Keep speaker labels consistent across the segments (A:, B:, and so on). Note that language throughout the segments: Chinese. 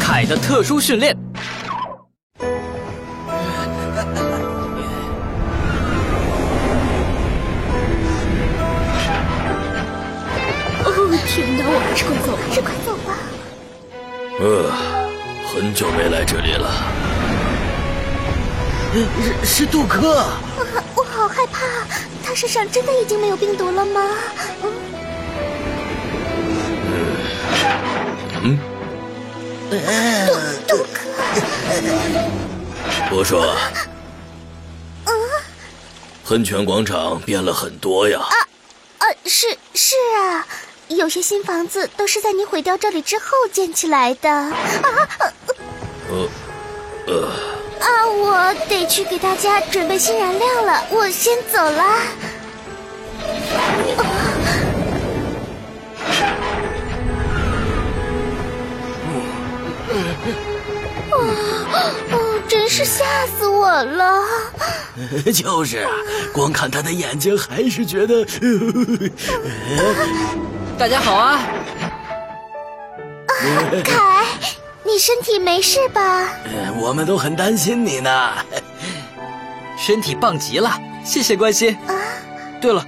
A: 凯的特殊训练。
B: 哦，天哪！我还是快走，是快走吧。
C: 呃，很久没来这里了。
D: 是是杜克，
B: 啊，我好害怕，他身上真的已经没有病毒了吗？嗯，杜杜克，
C: 我说，喷泉广场变了很多呀。
B: 啊啊，是是啊，有些新房子都是在你毁掉这里之后建起来的。啊呃
C: 呃呃，
B: 啊，我得去给大家准备新燃料了，我先走了。哦，真是吓死我了！
D: 就是啊，光看他的眼睛还是觉得。
A: 大家好啊！
B: 凯，你身体没事吧？
D: 呃我们都很担心你呢。
A: 身体棒极了，谢谢关心。啊对了，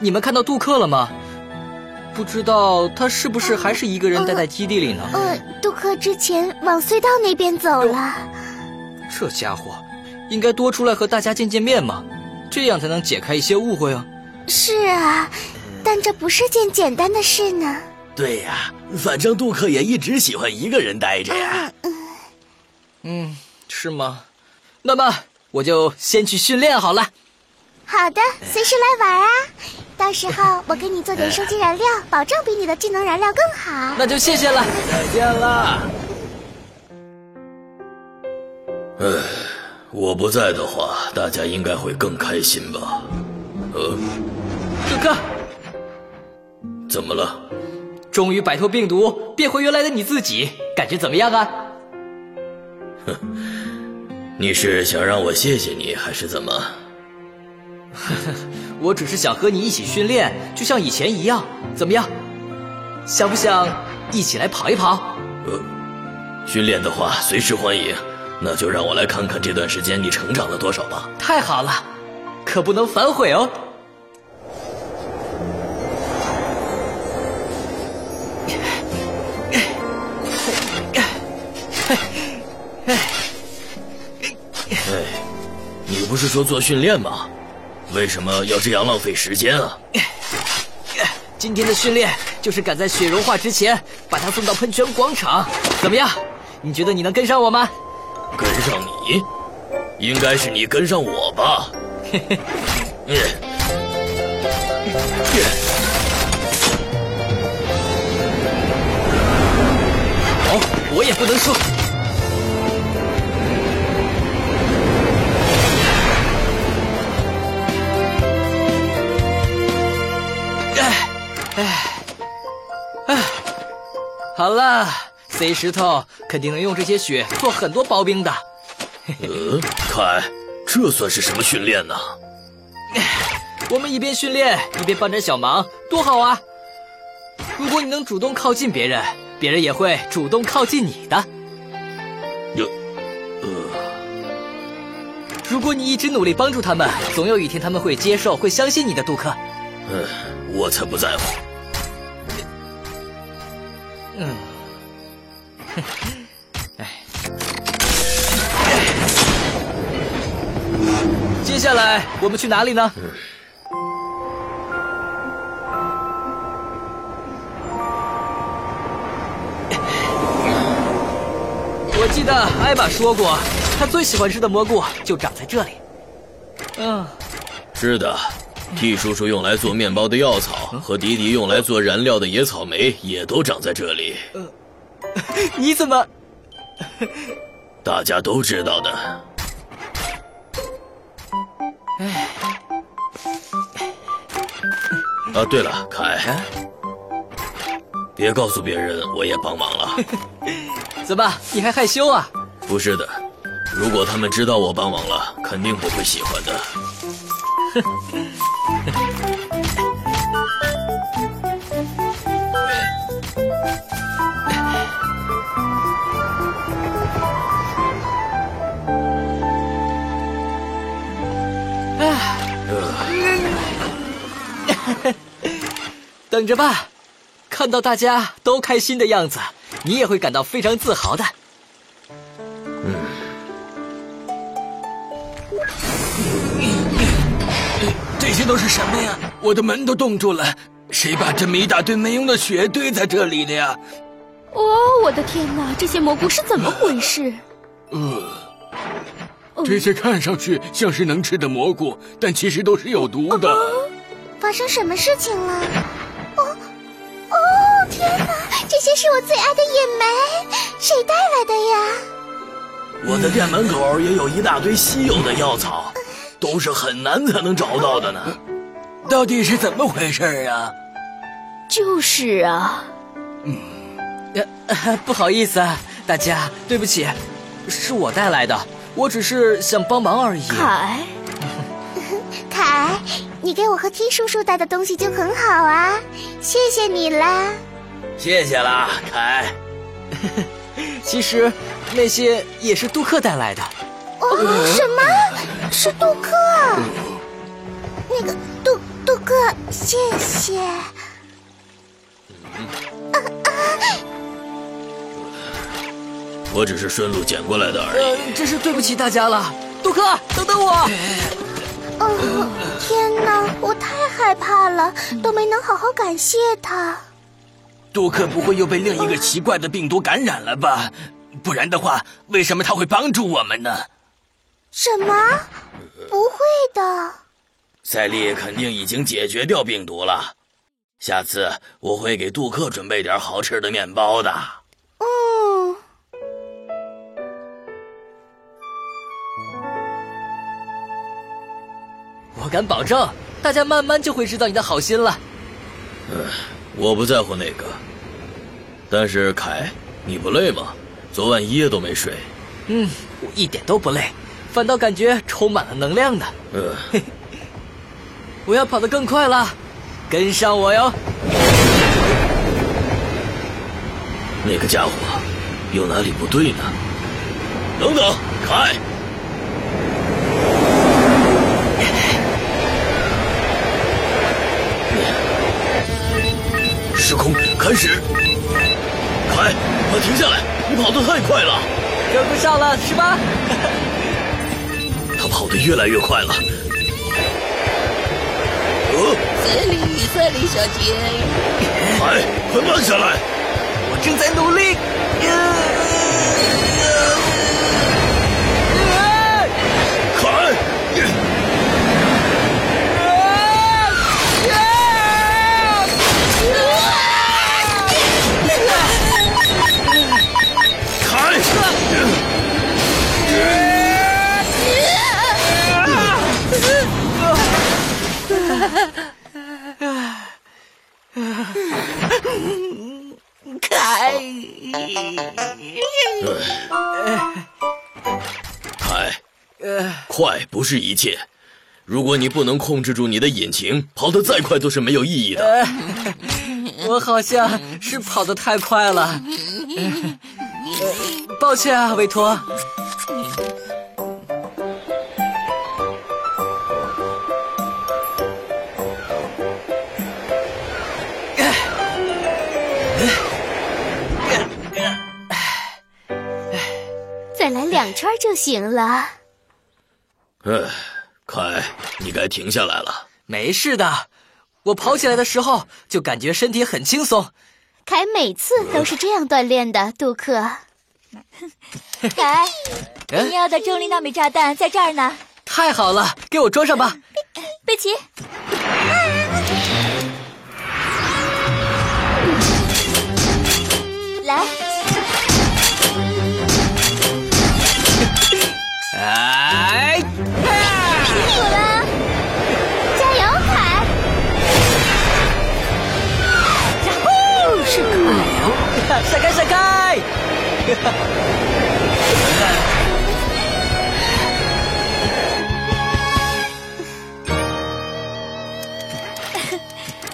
A: 你们看到杜克了吗？不知道他是不是还是一个人待在基地里呢？
B: 呃，杜克之前往隧道那边走了。
A: 这家伙应该多出来和大家见见面嘛，这样才能解开一些误会啊。
B: 是啊，但这不是件简单的事呢。
D: 对呀，反正杜克也一直喜欢一个人待着呀。
A: 嗯，是吗？那么我就先去训练好了。
B: 好的，随时来玩啊！到时候我给你做点收集燃料，保证比你的技能燃料更好。
A: 那就谢谢了。
D: 再见了。
C: 唉，我不在的话，大家应该会更开心吧？呃，
A: 杜克，
C: 怎么了？
A: 终于摆脱病毒，变回原来的你自己，感觉怎么样啊？
C: 哼 你是想让我谢谢你，还是怎么？
A: 我只是想和你一起训练，就像以前一样，怎么样？想不想一起来跑一跑？
C: 呃，训练的话随时欢迎。那就让我来看看这段时间你成长了多少吧。
A: 太好了，可不能反悔哦。
C: 不是说做训练吗？为什么要这样浪费时间啊？
A: 今天的训练就是赶在雪融化之前把它送到喷泉广场，怎么样？你觉得你能跟上我吗？
C: 跟上你？应该是你跟上我吧？嘿嘿，嗯，
A: 好，我也不能输。好了，C 石头肯定能用这些雪做很多薄冰的。
C: 呃，凯，这算是什么训练呢？
A: 我们一边训练一边帮点小忙，多好啊！如果你能主动靠近别人，别人也会主动靠近你的。
C: 有，呃，
A: 如果你一直努力帮助他们，总有一天他们会接受、会相信你的，杜克。
C: 嗯，我才不在乎。
A: 嗯，哎，接下来我们去哪里呢？我记得艾玛说过，她最喜欢吃的蘑菇就长在这里。嗯，
C: 是的，T 叔叔用来做面包的药草和迪迪用来做燃料的野草莓也都长在这里，
A: 你怎么？
C: 大家都知道的。
A: 哎，
C: 啊，对了，凯，别告诉别人我也帮忙了。
A: 怎么？你还害羞啊？
C: 不是的，如果他们知道我帮忙了，肯定不会喜欢的。
A: 等着吧，看到大家都开心的样子，你也会感到非常自豪的。
D: 这些都是什么呀？我的门都冻住了。谁把这么一大堆没用的雪堆在这里的呀？
B: 哦，我的天哪，这些蘑菇是怎么回事？
D: 呃，这些看上去像是能吃的蘑菇，但其实都是有毒的。
B: 发生什么事情了？哦，哦，天哪，这些是我最爱的野莓，谁带来的呀？
D: 我的店门口也有一大堆稀有的药草，都是很难才能找到的呢。到底是怎么回事啊？
B: 就是啊，
A: 呃呃，不好意思啊，大家，对不起，是我带来的，我只是想帮忙而已。
B: 凯，凯，你给我和 T 叔叔带的东西就很好啊，谢谢你啦。
D: 谢谢啦，凯。
A: 其实那些也是杜克带来的。
B: 哦，什么？是杜克？那个杜杜克，谢谢。
C: 啊啊我只是顺路捡过来的而
A: 呃
C: 已。，
A: 真是对不起大家了。杜克，等等我。
B: 哦，天哪，我太害怕了，都没能好好感谢他。
D: 杜克不会又被另一个奇怪的病毒感染了吧？不然的话，为什么他会帮助我们呢？
B: 什么？不会的。
D: 赛丽肯定已经解决掉病毒了。下次我会给杜克准备点好吃的面包的。
B: 嗯，
A: 我敢保证，大家慢慢就会知道你的好心了。
C: 嗯我不在乎那个，但是凯，你不累吗？昨晚一夜都没睡。
A: 嗯，我一点都不累，反倒感觉充满了能量呢。
C: 呃，
A: 我要跑得更快了，跟上我哟！
C: 那个家伙有哪里不对呢？等等，开，时空开始。开，快停下来！你跑得太快了，
A: 跟不上了是吧？
C: 他跑得越来越快了。呃，
B: 赛莉，赛莉小姐，
C: 哎，快慢下来！
A: 我正在努力。
C: 凯，快不是一切。如果你不能控制住你的引擎，跑得再快都是没有意义的。
A: 我好像是跑得太快了，抱歉啊，维托。
B: 再来两圈就行了。
C: 哎，凯，你该停下来了。
A: 没事的，我跑起来的时候就感觉身体很轻松。
B: 凯每次都是这样锻炼的，杜克。
E: 凯，你要的重力纳米炸弹在这儿呢。
A: 太好了，给我装上吧。
E: 贝奇，来，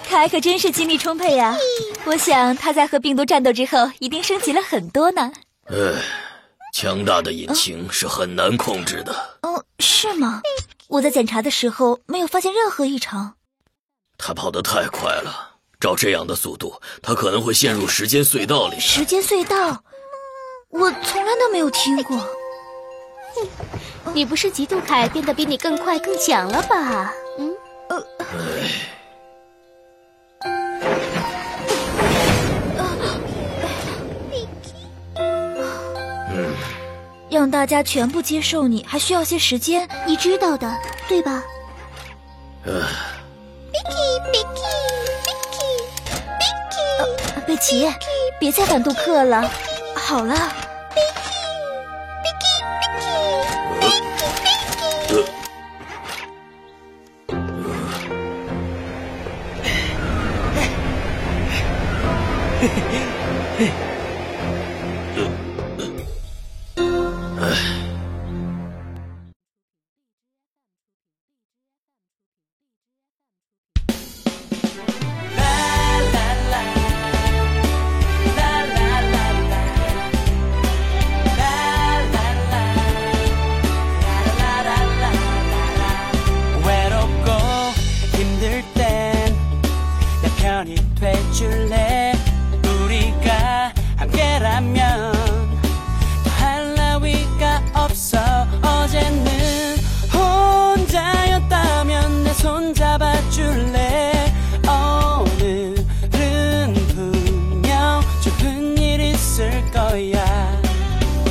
B: 凯
E: 可真是精力充沛呀、我想他在和病毒战斗之后，一定升级了很多呢。
C: 哎，强大的引擎是很难控制的。
E: 哦，是吗？我在检查的时候没有发现任何异常。
C: 他跑得太快了，照这样的速度，他可能会陷入时间隧道里。
E: 时间隧道，我从来都没有听过。
B: 你不是嫉妒凯变得比你更快更强了吧？嗯，呃
E: 让大家全部接受你，还需要些时间。
B: 你知道的，对吧？
E: 贝奇，别再反杜克了。好了，
F: 외 편이 돼줄래? 우리가 함께라면 더할 나위가 없어. 어제는 혼자였다면 내 손 잡아줄래? 오늘은 분명 좋은 일 있을 거야.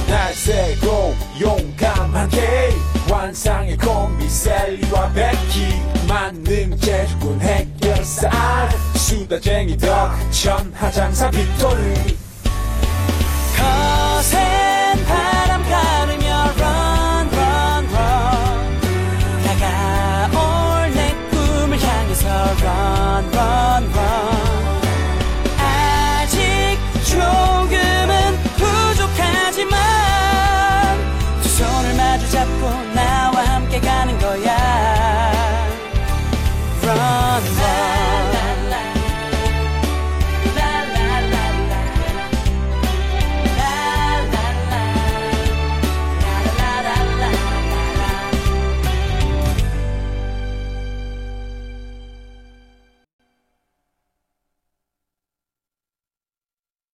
G: 날 세고 용감하게 환상의 콤비 셀리와 베키 수다쟁이 덕 천하장사 빅토르